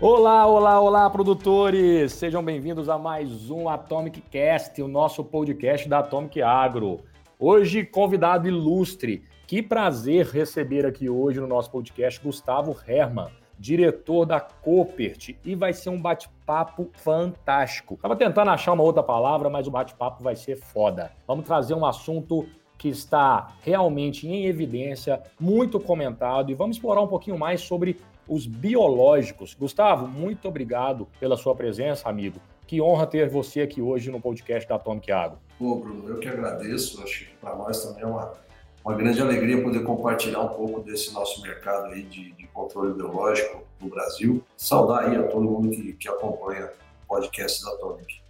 Olá, olá, olá, produtores! Sejam bem-vindos a mais um Atomic Cast, o nosso podcast da Atomic Agro. Hoje, convidado ilustre. Que prazer receber aqui hoje no nosso podcast Gustavo Herman, diretor da Copert, e vai ser um bate-papo fantástico. Tava tentando achar uma outra palavra, mas o bate-papo vai ser foda. Vamos trazer um assunto que está realmente em evidência, muito comentado, e vamos explorar um pouquinho mais sobre os biológicos. Gustavo, muito obrigado pela sua presença, amigo. Que honra ter você aqui hoje no podcast da Atomic Agro. Pô, Bruno, eu que agradeço. Acho que para nós também é uma, uma grande alegria poder compartilhar um pouco desse nosso mercado aí de, de controle biológico no Brasil. Saudar aí a todo mundo que, que acompanha o podcast da Atomic.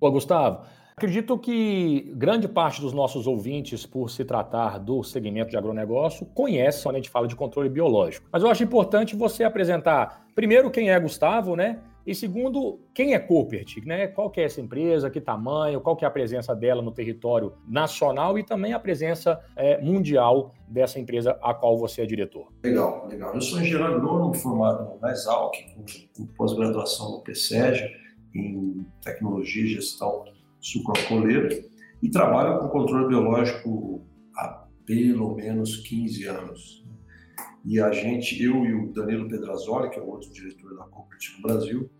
Pô, Gustavo, Acredito que grande parte dos nossos ouvintes, por se tratar do segmento de agronegócio, conhece quando a gente fala de controle biológico. Mas eu acho importante você apresentar, primeiro, quem é Gustavo, né? E segundo, quem é Coopert, né? Qual que é essa empresa, que tamanho, qual que é a presença dela no território nacional e também a presença é, mundial dessa empresa a qual você é diretor. Legal, legal. Eu sou engenheiro agrônomo formado na Exalc, com, com pós-graduação no PSEG, em tecnologia e gestão sucroalcooleiro e trabalho com controle biológico há pelo menos 15 anos. E a gente, eu e o Danilo Pedrazoli, que é o outro diretor da Coopert no Brasil,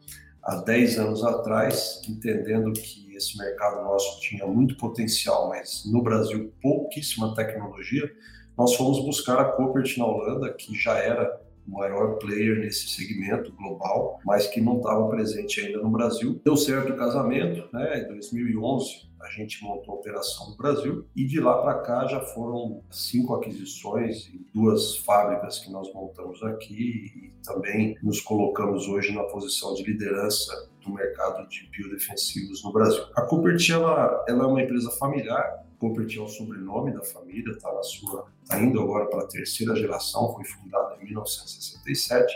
há 10 anos atrás, entendendo que esse mercado nosso tinha muito potencial, mas no Brasil pouquíssima tecnologia, nós fomos buscar a Coopert na Holanda, que já era maior player nesse segmento global, mas que não estava presente ainda no Brasil. Deu certo o casamento, né? Em 2011 a gente montou a operação no Brasil e de lá para cá já foram cinco aquisições e duas fábricas que nós montamos aqui e também nos colocamos hoje na posição de liderança do mercado de biodefensivos no Brasil. A Cooperty ela, ela é uma empresa familiar Cooper é o sobrenome da família, está na sua, tá indo agora para a terceira geração, foi fundada em 1967,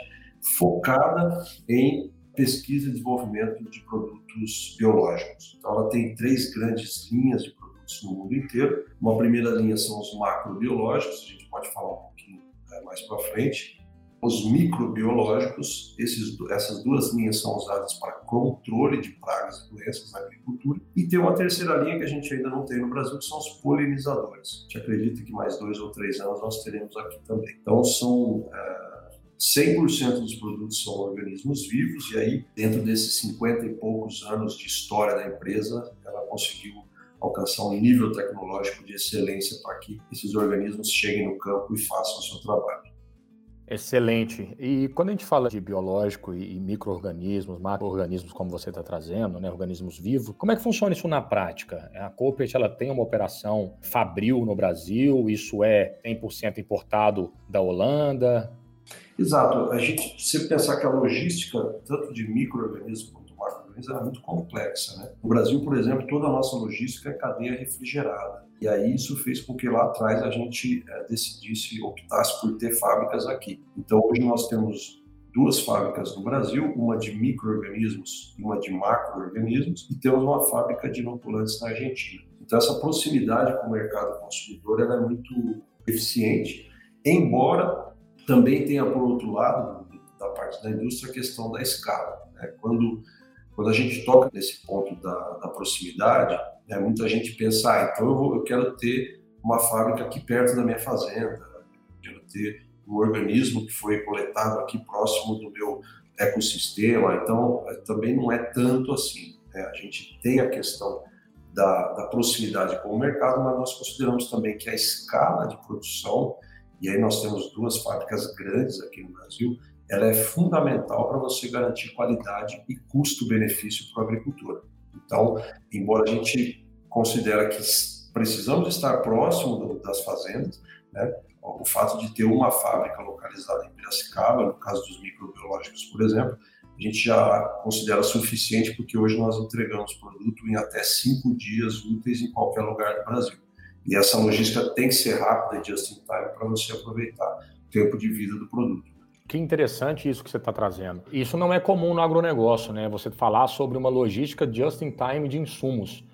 focada em pesquisa e desenvolvimento de produtos biológicos. Então, ela tem três grandes linhas de produtos no mundo inteiro. Uma primeira linha são os macrobiológicos, a gente pode falar um pouquinho é, mais para frente os microbiológicos, esses, essas duas linhas são usadas para controle de pragas e doenças na agricultura. E tem uma terceira linha que a gente ainda não tem no Brasil, que são os polinizadores. A gente acredita que mais dois ou três anos nós teremos aqui também. Então, são. É, 100% dos produtos são organismos vivos, e aí, dentro desses 50 e poucos anos de história da empresa, ela conseguiu alcançar um nível tecnológico de excelência para que esses organismos cheguem no campo e façam o seu trabalho. Excelente. E quando a gente fala de biológico e, micro-organismos, macro-organismos, como você está trazendo, né, organismos vivos, como é que funciona isso na prática? A Coopert ela tem uma operação fabril no Brasil, isso é 100% importado da Holanda? Exato. A gente, se pensar que a logística, tanto de micro-organismos é muito complexa. Né? No Brasil, por exemplo, toda a nossa logística é cadeia refrigerada. E aí isso fez com que lá atrás a gente é, decidisse, optasse por ter fábricas aqui. Então hoje nós temos duas fábricas no Brasil, uma de micro-organismos e uma de macro-organismos, e temos uma fábrica de inoculantes na Argentina. Então essa proximidade com o mercado consumidor é muito eficiente, embora também tenha, por outro lado, da parte da indústria, a questão da escala. Né? Quando quando a gente toca nesse ponto da, da proximidade, né, muita gente pensa, ah, então eu, vou, eu quero ter uma fábrica aqui perto da minha fazenda, quero ter um organismo que foi coletado aqui próximo do meu ecossistema. Então, é, também não é tanto assim. Né? A gente tem a questão da, da, proximidade com o mercado, mas nós consideramos também que a escala de produção, e aí nós temos duas fábricas grandes aqui no Brasil, ela é fundamental para você garantir qualidade e custo-benefício para o agricultor. Então, embora a gente considere que precisamos estar próximo das fazendas, né? o fato de ter uma fábrica localizada em Piracicaba, no caso dos microbiológicos, por exemplo, a gente já considera suficiente porque hoje nós entregamos produto em até cinco dias úteis em qualquer lugar do Brasil. E essa logística tem que ser rápida just in time para você aproveitar o tempo de vida do produto. Que interessante isso que você está trazendo. Isso não é comum no agronegócio, né? Você falar sobre uma logística just in time de insumos.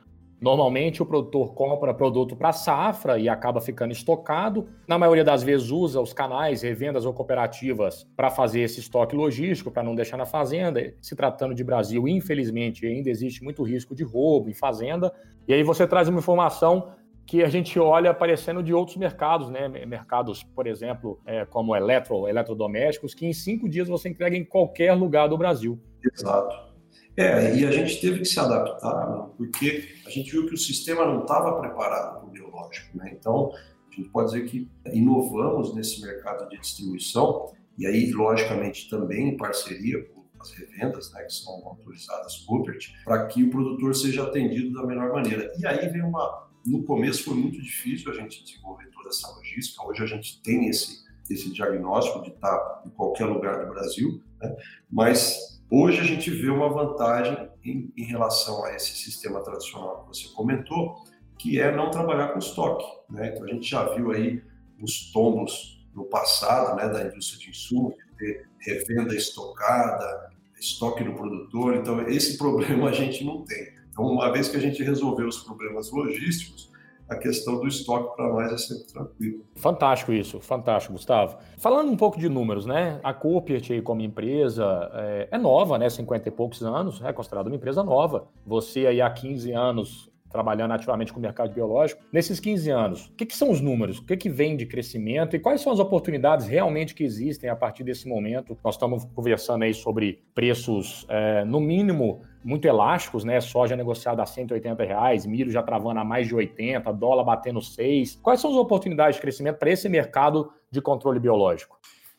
Normalmente o produtor compra produto para safra e acaba ficando estocado. Na maioria das vezes usa os canais, revendas ou cooperativas para fazer esse estoque logístico, para não deixar na fazenda. Se tratando de Brasil, infelizmente, ainda existe muito risco de roubo em fazenda. E aí você traz uma informação que a gente olha aparecendo de outros mercados, né? Mercados, por exemplo, é, como eletro, eletrodomésticos, que em cinco dias você entrega em qualquer lugar do Brasil. Exato. É, e a gente teve que se adaptar, né? porque a gente viu que o sistema não estava preparado para o biológico, né? Então, a gente pode dizer que inovamos nesse mercado de distribuição, e aí, logicamente, também em parceria com as revendas, né, que são autorizadas Rupert, para que o produtor seja atendido da melhor maneira. E aí vem uma, no começo foi muito difícil a gente desenvolver toda essa logística. Hoje a gente tem esse, esse diagnóstico de estar em qualquer lugar do Brasil, né? mas hoje a gente vê uma vantagem em, em, relação a esse sistema tradicional que você comentou, que é não trabalhar com estoque. Né? Então a gente já viu aí os tombos no passado né, da indústria de insumos, de ter revenda estocada, estoque do produtor. Então esse problema a gente não tem. Então, uma vez que a gente resolveu os problemas logísticos, a questão do estoque para nós é sempre tranquilo. Fantástico isso, fantástico, Gustavo. Falando um pouco de números, né? A Coopert aí como empresa é, é, nova, né? 50 e poucos anos, é considerada uma empresa nova. Você aí há 15 anos trabalhando ativamente com o mercado biológico. Nesses 15 anos, o que, que são os números? O que, que vem de crescimento e quais são as oportunidades realmente que existem a partir desse momento? Nós estamos conversando aí sobre preços, é, no mínimo, muito elásticos, né? Soja negociada a 180 reais, milho já travando a mais de 80, dólar batendo 6. Quais são as oportunidades de crescimento para esse mercado de controle biológico?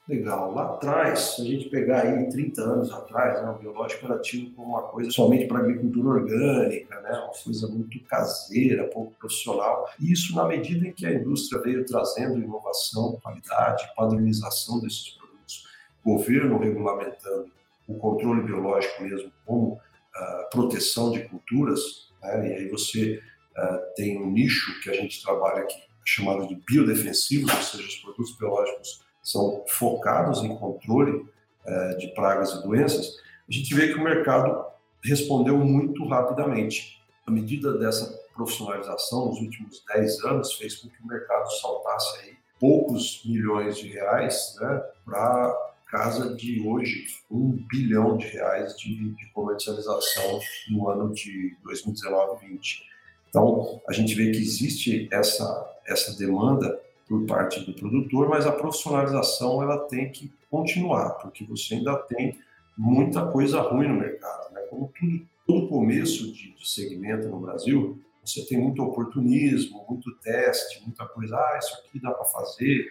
Legal. Lá atrás, se a gente pegar aí 30 anos atrás, né, o biológico era tido como uma coisa somente para agricultura orgânica, né, uma coisa muito caseira, pouco profissional. E isso na medida em que a indústria veio trazendo inovação, qualidade, padronização desses produtos, governo regulamentando o controle biológico mesmo como uh, proteção de culturas, né, e aí você uh, tem um nicho que a gente trabalha aqui chamado de biodefensivos, ou seja, os produtos biológicos são focados em controle é, de pragas e doenças, a gente vê que o mercado respondeu muito rapidamente. A medida dessa profissionalização nos últimos 10 anos fez com que o mercado saltasse aí poucos milhões de reais né, para casa de hoje um bilhão de reais de, de comercialização no ano de 2019-20. Então, a gente vê que existe essa, essa demanda por parte do produtor, mas a profissionalização ela tem que continuar, porque você ainda tem muita coisa ruim no mercado. Né? Como tudo, todo começo de, de segmento no Brasil, você tem muito oportunismo, muito teste, muita coisa, ah, isso aqui dá para fazer.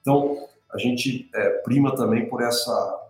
Então, a gente é, prima também por essa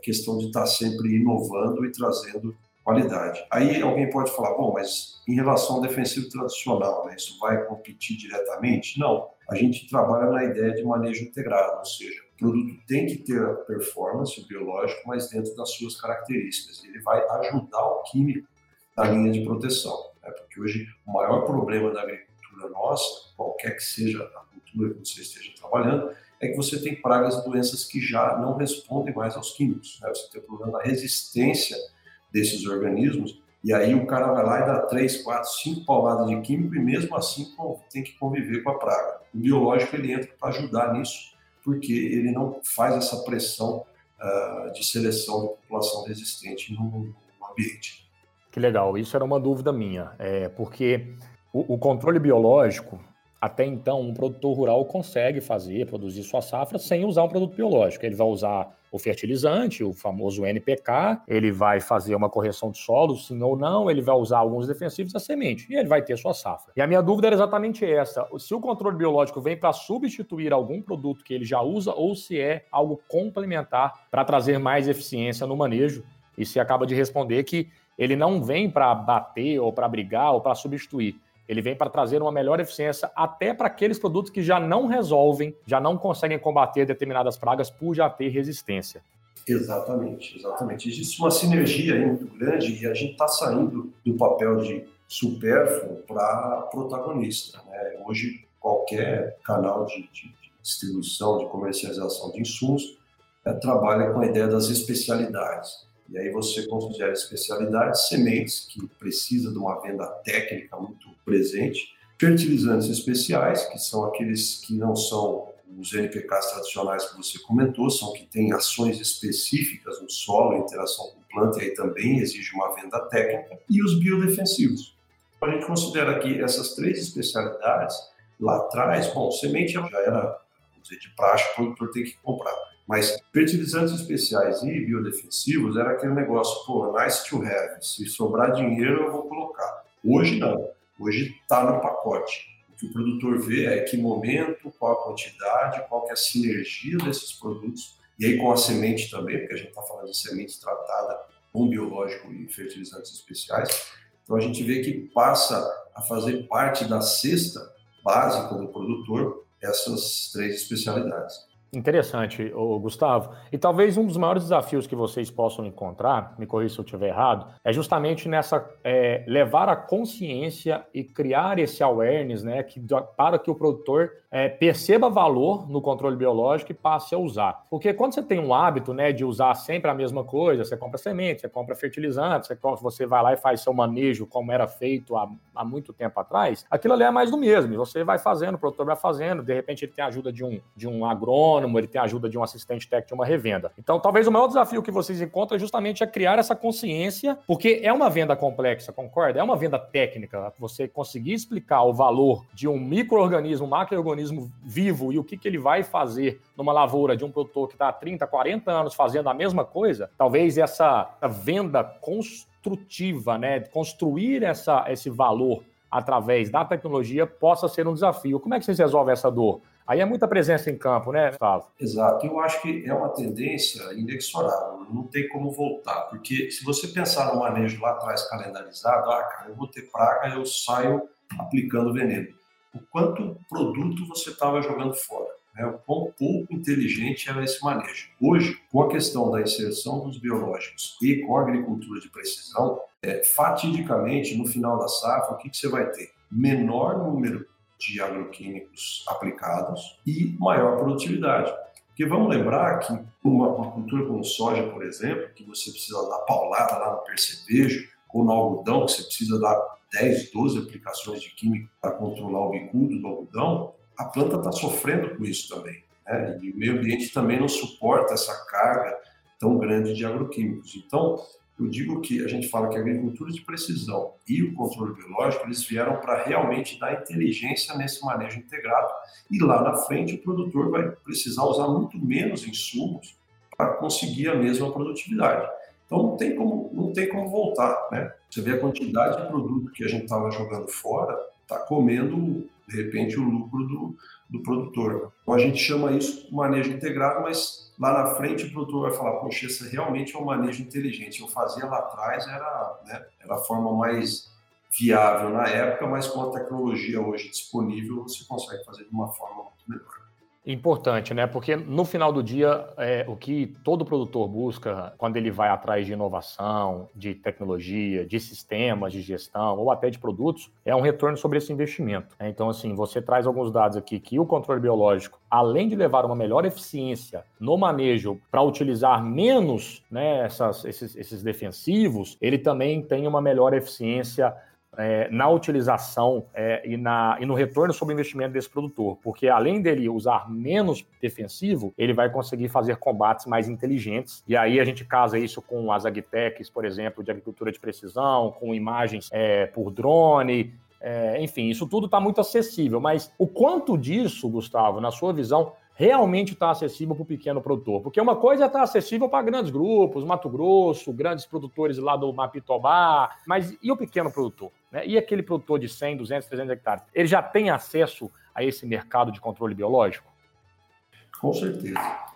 questão de estar tá sempre inovando e trazendo qualidade. Aí alguém pode falar, bom, mas em relação ao defensivo tradicional, né, isso vai competir diretamente? Não. A gente trabalha na ideia de manejo integrado, ou seja, o produto tem que ter performance biológica, mas dentro das suas características. Ele vai ajudar o químico na linha de proteção. Né? Porque hoje o maior problema da agricultura nossa, qualquer que seja a cultura que você esteja trabalhando, é que você tem pragas e doenças que já não respondem mais aos químicos. Né? Você tem o problema da resistência desses organismos, e aí o cara vai lá e dá três, quatro, cinco pauladas de químico e mesmo assim tem que conviver com a praga. O biológico ele entra para ajudar nisso, porque ele não faz essa pressão uh, de seleção da população resistente no, no, ambiente. Que legal, isso era uma dúvida minha, é, porque o, o controle biológico, até então, um produtor rural consegue fazer, produzir sua safra sem usar um produto biológico. Ele vai usar o fertilizante, o famoso NPK, ele vai fazer uma correção de solo, sim ou não, ele vai usar alguns defensivos a semente e ele vai ter sua safra. E a minha dúvida era exatamente essa: se o controle biológico vem para substituir algum produto que ele já usa ou se é algo complementar para trazer mais eficiência no manejo. E se acaba de responder que ele não vem para bater ou para brigar ou para substituir ele vem para trazer uma melhor eficiência até para aqueles produtos que já não resolvem, já não conseguem combater determinadas pragas por já ter resistência. Exatamente, exatamente. Existe uma sinergia aí muito grande e a gente está saindo do papel de supérfluo para protagonista. Né? Hoje, qualquer canal de, de, de, distribuição, de comercialização de insumos, é, trabalha com a ideia das especialidades. E aí você considera especialidades sementes, que precisa de uma venda técnica muito presente. Fertilizantes especiais, que são aqueles que não são os NPKs tradicionais que você comentou, são que têm ações específicas no solo, interação com planta, e aí também exige uma venda técnica, e os biodefensivos. A gente considera que essas três especialidades, lá atrás, bom, semente já era, dizer, de praxe, o produtor tem que comprar. Mas fertilizantes especiais e biodefensivos era aquele negócio, pô, nice to have. Se sobrar dinheiro, eu vou colocar. Hoje não. Hoje está no pacote. O que o produtor vê é que momento, qual a quantidade, qual é a sinergia desses produtos. E aí com a semente também, porque a gente está falando de semente tratada com biológico e fertilizantes especiais. Então a gente vê que passa a fazer parte da cesta básica do produtor essas três especialidades. Interessante, Gustavo. E talvez um dos maiores desafios que vocês possam encontrar, me corrija se eu estiver errado, é justamente nessa é, levar a consciência e criar esse awareness, né, que, para que o produtor é, perceba valor no controle biológico e passe a usar. Porque quando você tem um hábito, né, de usar sempre a mesma coisa, você compra semente, você compra fertilizante, você, você vai lá e faz seu manejo como era feito há, há muito tempo atrás, aquilo ali é mais do mesmo. Você vai fazendo, o produtor vai fazendo, de repente ele tem a ajuda de um, de um agrônomo autônomo, ele tem a ajuda de um assistente técnico de uma revenda. Então, talvez o maior desafio que vocês encontram é justamente a criar essa consciência, porque é uma venda complexa, concorda? É uma venda técnica. Você conseguir explicar o valor de um microorganismo, macroorganismo vivo e o que, que ele vai fazer numa lavoura de um produtor que está há 30, 40 anos fazendo a mesma coisa, talvez essa venda construtiva, né, construir essa, esse valor através da tecnologia possa ser um desafio. Como é que vocês resolvem essa dor? Aí é muita presença em campo, né, Gustavo? Exato. Eu acho que é uma tendência inexorável, não tem como voltar, porque se você pensar no manejo lá atrás calendarizado, ah, cara, eu vou ter praga, eu saio aplicando veneno. O quanto produto você estava jogando fora, né? o quão pouco inteligente era esse manejo. Hoje, com a questão da inserção dos biológicos e com a agricultura de precisão, é, fatidicamente, no final da safra, o que, que você vai ter? Menor número de agroquímicos aplicados e maior produtividade. Porque vamos lembrar que uma, uma cultura como soja, por exemplo, que você precisa dar paulada lá no percevejo, ou no algodão, que você precisa dar 10, 12 aplicações de químico para controlar o bicudo do algodão, a planta está sofrendo com isso também. Né? E o meio ambiente também não suporta essa carga tão grande de agroquímicos. Então, eu digo que a gente fala que a agricultura de precisão e o controle biológico, eles vieram para realmente dar inteligência nesse manejo integrado e lá na frente o produtor vai precisar usar muito menos insumos para conseguir a mesma produtividade. Então não tem como, não tem como voltar, né? Você vê a quantidade de produto que a gente estava jogando fora, está comendo de repente o lucro do, do produtor. Então a gente chama isso de manejo integrado, mas lá na frente o produtor vai falar, poxa, esse realmente é um manejo inteligente. Eu fazia lá atrás, era, né, era a forma mais viável na época, mas com a tecnologia hoje disponível, você consegue fazer de uma forma muito melhor. Importante, né? Porque no final do dia, é, o que todo produtor busca quando ele vai atrás de inovação, de tecnologia, de sistemas de gestão ou até de produtos, é um retorno sobre esse investimento. Né? Então, assim, você traz alguns dados aqui que o controle biológico, além de levar uma melhor eficiência no manejo para utilizar menos né, essas, esses, esses defensivos, ele também tem uma melhor eficiência é, na utilização é, e, na, e no retorno sobre o investimento desse produtor, porque além dele usar menos defensivo, ele vai conseguir fazer combates mais inteligentes. E aí a gente casa isso com as agtechs, por exemplo, de agricultura de precisão, com imagens é, por drone. É, enfim, isso tudo está muito acessível, mas o quanto disso, Gustavo, na sua visão, realmente está acessível para o pequeno produtor. Porque uma coisa é estar tá acessível para grandes grupos, Mato Grosso, grandes produtores lá do Mapitobá, mas e o pequeno produtor? Né? E aquele produtor de 100, 200, 300 hectares? Ele já tem acesso a esse mercado de controle biológico? Com certeza.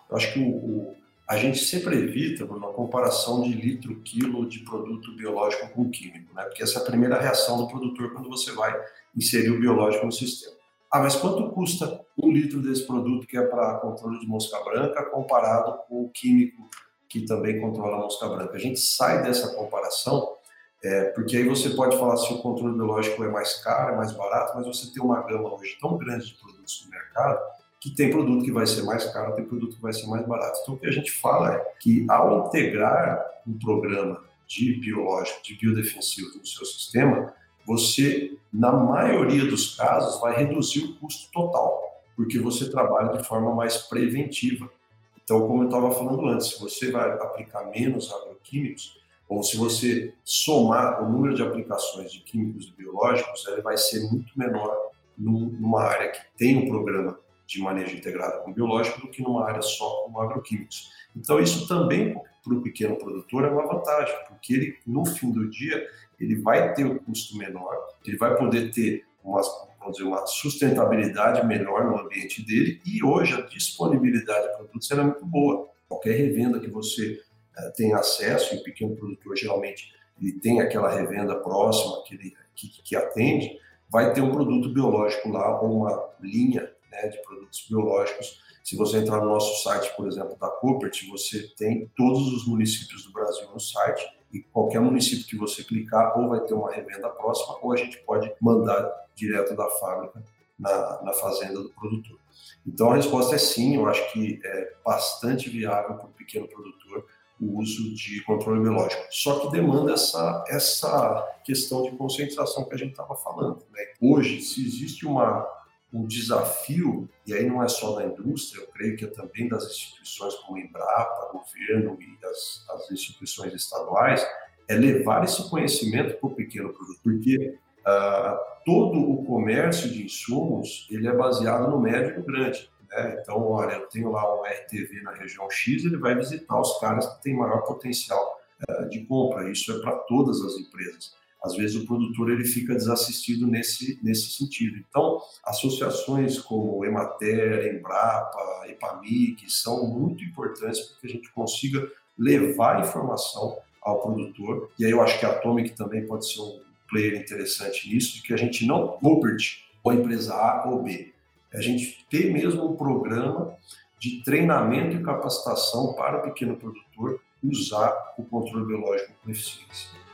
Eu acho que o, o, a gente sempre evita uma comparação de litro-quilo de produto biológico com químico, né? porque essa é a primeira reação do produtor quando você vai inserir o biológico no sistema. Ah, mas quanto custa um litro desse produto que é para controle de mosca branca comparado com o químico que também controla a mosca branca? A gente sai dessa comparação é, porque aí você pode falar se o controle biológico é mais caro, é mais barato, mas você tem uma gama hoje tão grande de produtos no mercado que tem produto que vai ser mais caro, tem produto que vai ser mais barato. Então o que a gente fala é que ao integrar um programa de biológico, de biodefensivo no seu sistema, você, na maioria dos casos, vai reduzir o custo total, porque você trabalha de forma mais preventiva. Então, como eu estava falando antes, se você vai aplicar menos agroquímicos, ou se você somar o número de aplicações de químicos e biológicos, ele vai ser muito menor numa área que tem um programa de manejo integrado com biológico do que numa área só com agroquímicos. Então, isso também para o pequeno produtor é uma vantagem, porque ele, no fim do dia, ele vai ter um custo menor, ele vai poder ter uma, vamos dizer, uma sustentabilidade melhor no ambiente dele e hoje a disponibilidade de produtos é muito boa. Qualquer revenda que você uh, tem acesso, e o pequeno produtor geralmente ele tem aquela revenda próxima que, ele, que, que atende, vai ter um produto biológico lá ou uma linha né, de produtos biológicos. Se você entrar no nosso site, por exemplo, da Coopert, você tem todos os municípios do Brasil no site e qualquer município que você clicar ou vai ter uma revenda próxima ou a gente pode mandar direto da fábrica na, na fazenda do produtor. Então a resposta é sim, eu acho que é bastante viável para o pequeno produtor o uso de controle biológico. Só que demanda essa, essa questão de concentração que a gente estava falando. Né? Hoje, se existe uma, um desafio, e aí não é só da indústria, eu creio que é também das instituições como Embrapa, governo e as, as instituições estaduais, é levar esse conhecimento para o pequeno produtor, porque uh, todo o comércio de insumos ele é baseado no médio e no grande. Né? Então, olha, eu tenho lá um RTV na região X, ele vai visitar os caras que têm maior potencial uh, de compra. Isso é para todas as empresas às vezes o produtor ele fica desassistido nesse, nesse sentido. Então, associações como Emater, Embrapa, Epamig são muito importantes para que a gente consiga levar informação ao produtor. E aí eu acho que a Atomic também pode ser um player interessante nisso, de que a gente não Rupert ou empresa A ou B. A gente ter mesmo um programa de treinamento e capacitação para o pequeno produtor usar o controle biológico com eficiência.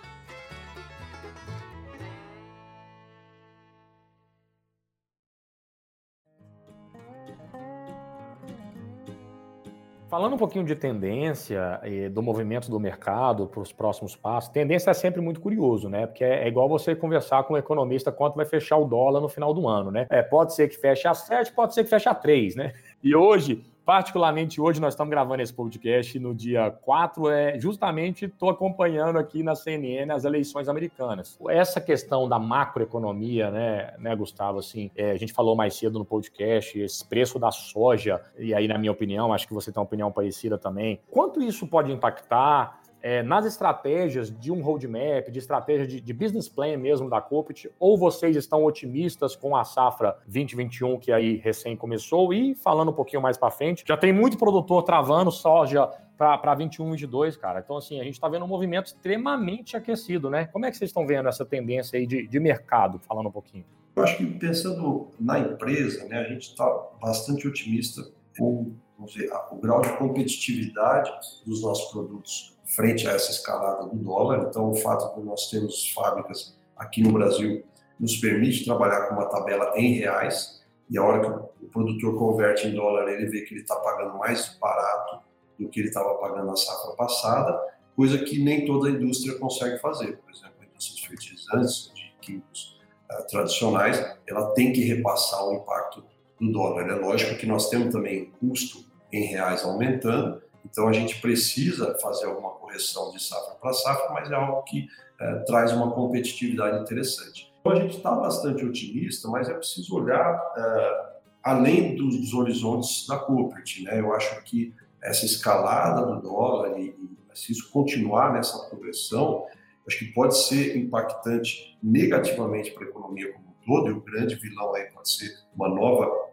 Falando um pouquinho de tendência e do movimento do mercado para os próximos passos, tendência é sempre muito curioso, né? Porque é, é igual você conversar com um economista quanto vai fechar o dólar no final do ano, né? É, pode ser que feche a 7, pode ser que feche a 3, né? E hoje Particularmente hoje nós estamos gravando esse podcast no dia 4, é justamente estou acompanhando aqui na CNN as eleições americanas. Essa questão da macroeconomia, né, né Gustavo, assim, é, a gente falou mais cedo no podcast, esse preço da soja, e aí na minha opinião, acho que você tem uma opinião parecida também. Quanto isso pode impactar é, nas estratégias de um roadmap, de estratégia de, de business plan mesmo da Coopit, ou vocês estão otimistas com a safra 2021 que aí recém começou? E falando um pouquinho mais para frente, já tem muito produtor travando soja para 21 e 22, cara. Então, assim, a gente está vendo um movimento extremamente aquecido, né? Como é que vocês estão vendo essa tendência aí de, de mercado, falando um pouquinho? Eu acho que pensando na empresa, né, a gente está bastante otimista com dizer, o grau de competitividade dos nossos produtos frente a essa escalada do dólar. Então, o fato de nós termos fábricas aqui no Brasil nos permite trabalhar com uma tabela em reais e a hora que o produtor converte em dólar, ele vê que ele está pagando mais barato do que ele estava pagando na safra passada, coisa que nem toda a indústria consegue fazer. Por exemplo, a indústria de fertilizantes, de químicos uh, tradicionais, ela tem que repassar o impacto do dólar. É lógico que nós temos também custo em reais aumentando, então a gente precisa fazer alguma correção de safra para safra, mas é algo que é, traz uma competitividade interessante. Então a gente está bastante otimista, mas é preciso olhar é, além dos, dos, horizontes da Coopert. Né? Eu acho que essa escalada do dólar e, e se isso continuar nessa progressão, acho que pode ser impactante negativamente para a economia como um todo, e o grande vilão aí pode ser uma nova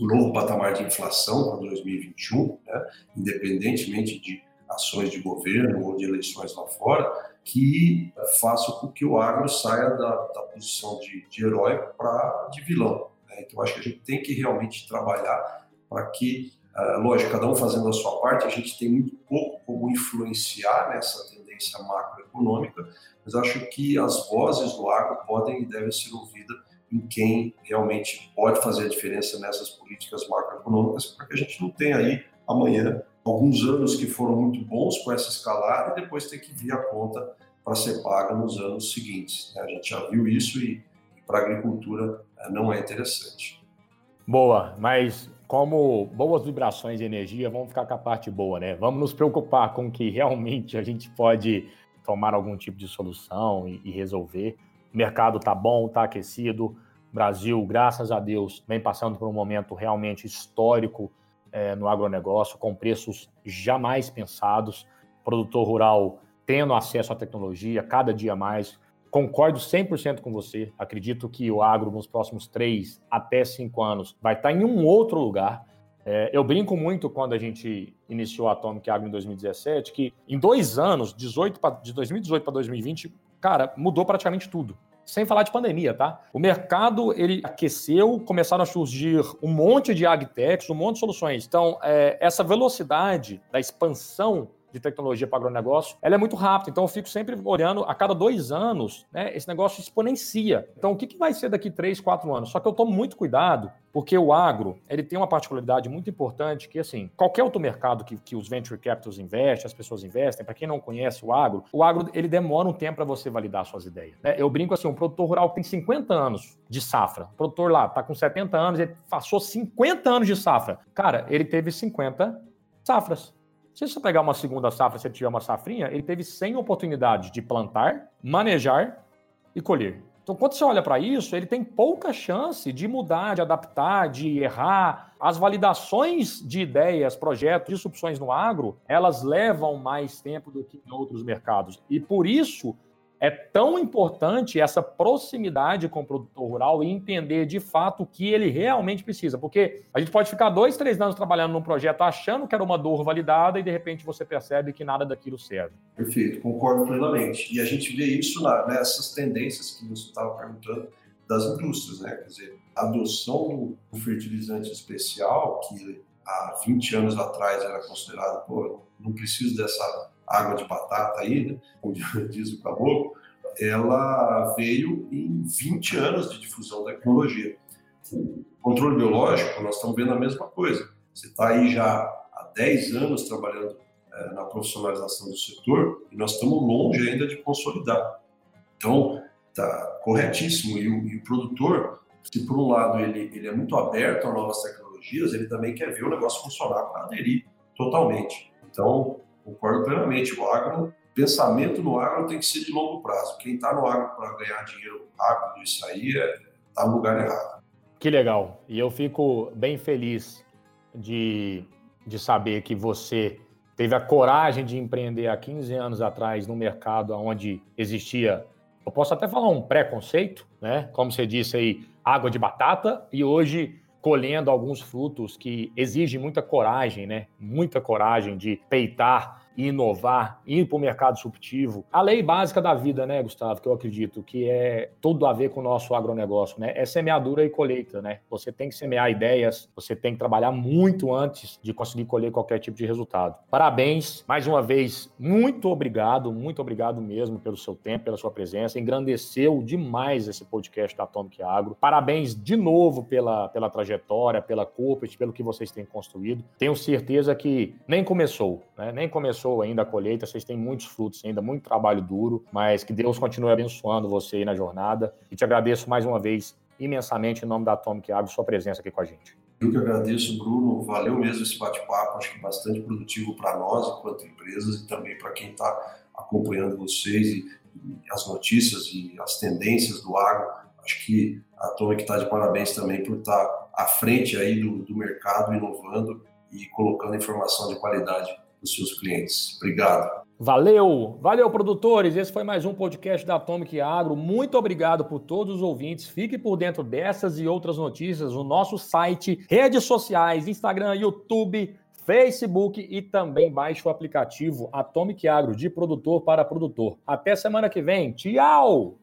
um novo patamar de inflação para 2021, né, independentemente de ações de governo ou de eleições lá fora, que faça com que o agro saia da, da posição de, de herói para de vilão. Né? Então, acho que a gente tem que realmente trabalhar para que, uh, lógico, cada um fazendo a sua parte, a gente tem muito pouco como influenciar nessa tendência macroeconômica, mas acho que as vozes do agro podem e devem ser ouvidas em quem realmente pode fazer a diferença nessas políticas macroeconômicas, para que a gente não tenha aí amanhã alguns anos que foram muito bons com essa escalada e depois ter que vir a conta para ser paga nos anos seguintes. Né? A gente já viu isso e, e para a agricultura é, não é interessante. Boa, mas como boas vibrações de energia, vamos ficar com a parte boa, né? Vamos nos preocupar com que realmente a gente pode tomar algum tipo de solução e, e resolver. O mercado está bom, está aquecido. O Brasil, graças a Deus, vem passando por um momento realmente histórico é, no agronegócio, com preços jamais pensados. Produtor rural tendo acesso à tecnologia cada dia mais. Concordo 100% com você. Acredito que o agro, nos próximos três até cinco anos, vai estar em um outro lugar. É, eu brinco muito quando a gente iniciou a Atomic Agro em 2017, que em dois anos, 18 pra, de 2018 para 2020, cara, mudou praticamente tudo. Sem falar de pandemia, tá? O mercado ele aqueceu, começaram a surgir um monte de agtechs, um monte de soluções. Então, é, essa velocidade da expansão de tecnologia para agronegócio, ela é muito rápida. Então, eu fico sempre olhando, a cada dois anos, né, esse negócio exponencia. Então, o que, que vai ser daqui três, quatro anos? Só que eu tomo muito cuidado, porque o agro, ele tem uma particularidade muito importante que, assim, qualquer outro mercado que, que os venture capitals investem, as pessoas investem, para quem não conhece o agro, o agro, ele demora um tempo para você validar suas ideias. Né? Eu brinco assim, um produtor rural tem 50 anos de safra. O produtor lá está com 70 anos, ele passou 50 anos de safra. Cara, ele teve 50 safras. Se você pegar uma segunda safra, se ele tiver uma safrinha, ele teve 100 oportunidades de plantar, manejar e colher. Então, quando você olha para isso, ele tem pouca chance de mudar, de adaptar, de errar. As validações de ideias, projetos, disrupções no agro, elas levam mais tempo do que em outros mercados. E por isso, é tão importante essa proximidade com o produtor rural e entender de fato o que ele realmente precisa. Porque a gente pode ficar dois, três anos trabalhando num projeto achando que era uma dor validada e de repente você percebe que nada daquilo serve. Perfeito, concordo plenamente. E a gente vê isso nessas tendências que você estava perguntando das indústrias, né? Quer dizer, a adoção do fertilizante especial, que há 20 anos atrás era considerado, pô, não preciso dessa água de batata aí, né, como diz o caboclo, ela veio em 20 anos de difusão da tecnologia. O controle biológico, nós estamos vendo a mesma coisa. Você está aí já há 10 anos trabalhando é, na profissionalização do setor e nós estamos longe ainda de consolidar. Então, está corretíssimo. E o, e o, produtor, se por um lado ele, ele é muito aberto a novas tecnologias, ele também quer ver o negócio funcionar para aderir totalmente. Então, concordo plenamente. O agro, pensamento no agro tem que ser de longo prazo. Quem está no agro para ganhar dinheiro rápido, isso aí está é, tá no lugar errado. Que legal. E eu fico bem feliz de, de saber que você teve a coragem de empreender há 15 anos atrás no mercado onde existia, eu posso até falar um preconceito, né? Como você disse aí, água de batata, e hoje colhendo alguns frutos que exigem muita coragem, né? Muita coragem de peitar inovar, ir para o mercado disruptivo. A lei básica da vida, né, Gustavo, que eu acredito que é tudo a ver com o nosso agronegócio, né? É semeadura e colheita, né? Você tem que semear ideias, você tem que trabalhar muito antes de conseguir colher qualquer tipo de resultado. Parabéns, mais uma vez, muito obrigado, muito obrigado mesmo pelo seu tempo, pela sua presença. Engrandeceu demais esse podcast da Atomic Agro. Parabéns de novo pela, pela trajetória, pela corporate, pelo que vocês têm construído. Tenho certeza que nem começou, né? Nem começou começou ainda a colheita, vocês têm muitos frutos ainda, muito trabalho duro, mas que Deus continue abençoando você aí na jornada. E te agradeço mais uma vez imensamente em nome da Atomic Agro sua presença aqui com a gente. Eu que agradeço, Bruno. Valeu mesmo esse bate-papo, acho que bastante produtivo para nós, enquanto empresas, e também para quem está acompanhando vocês e, e, as notícias e as tendências do agro. Acho que a Atomic está de parabéns também por estar tá à frente aí do, do mercado, inovando e colocando informação de qualidade dos seus clientes. Obrigado. Valeu, valeu, produtores. Esse foi mais um podcast da Atomic Agro. Muito obrigado por todos os ouvintes. Fique por dentro dessas e outras notícias no nosso site, redes sociais, Instagram, YouTube, Facebook e também baixe o aplicativo Atomic Agro de produtor para produtor. Até semana que vem. Tchau!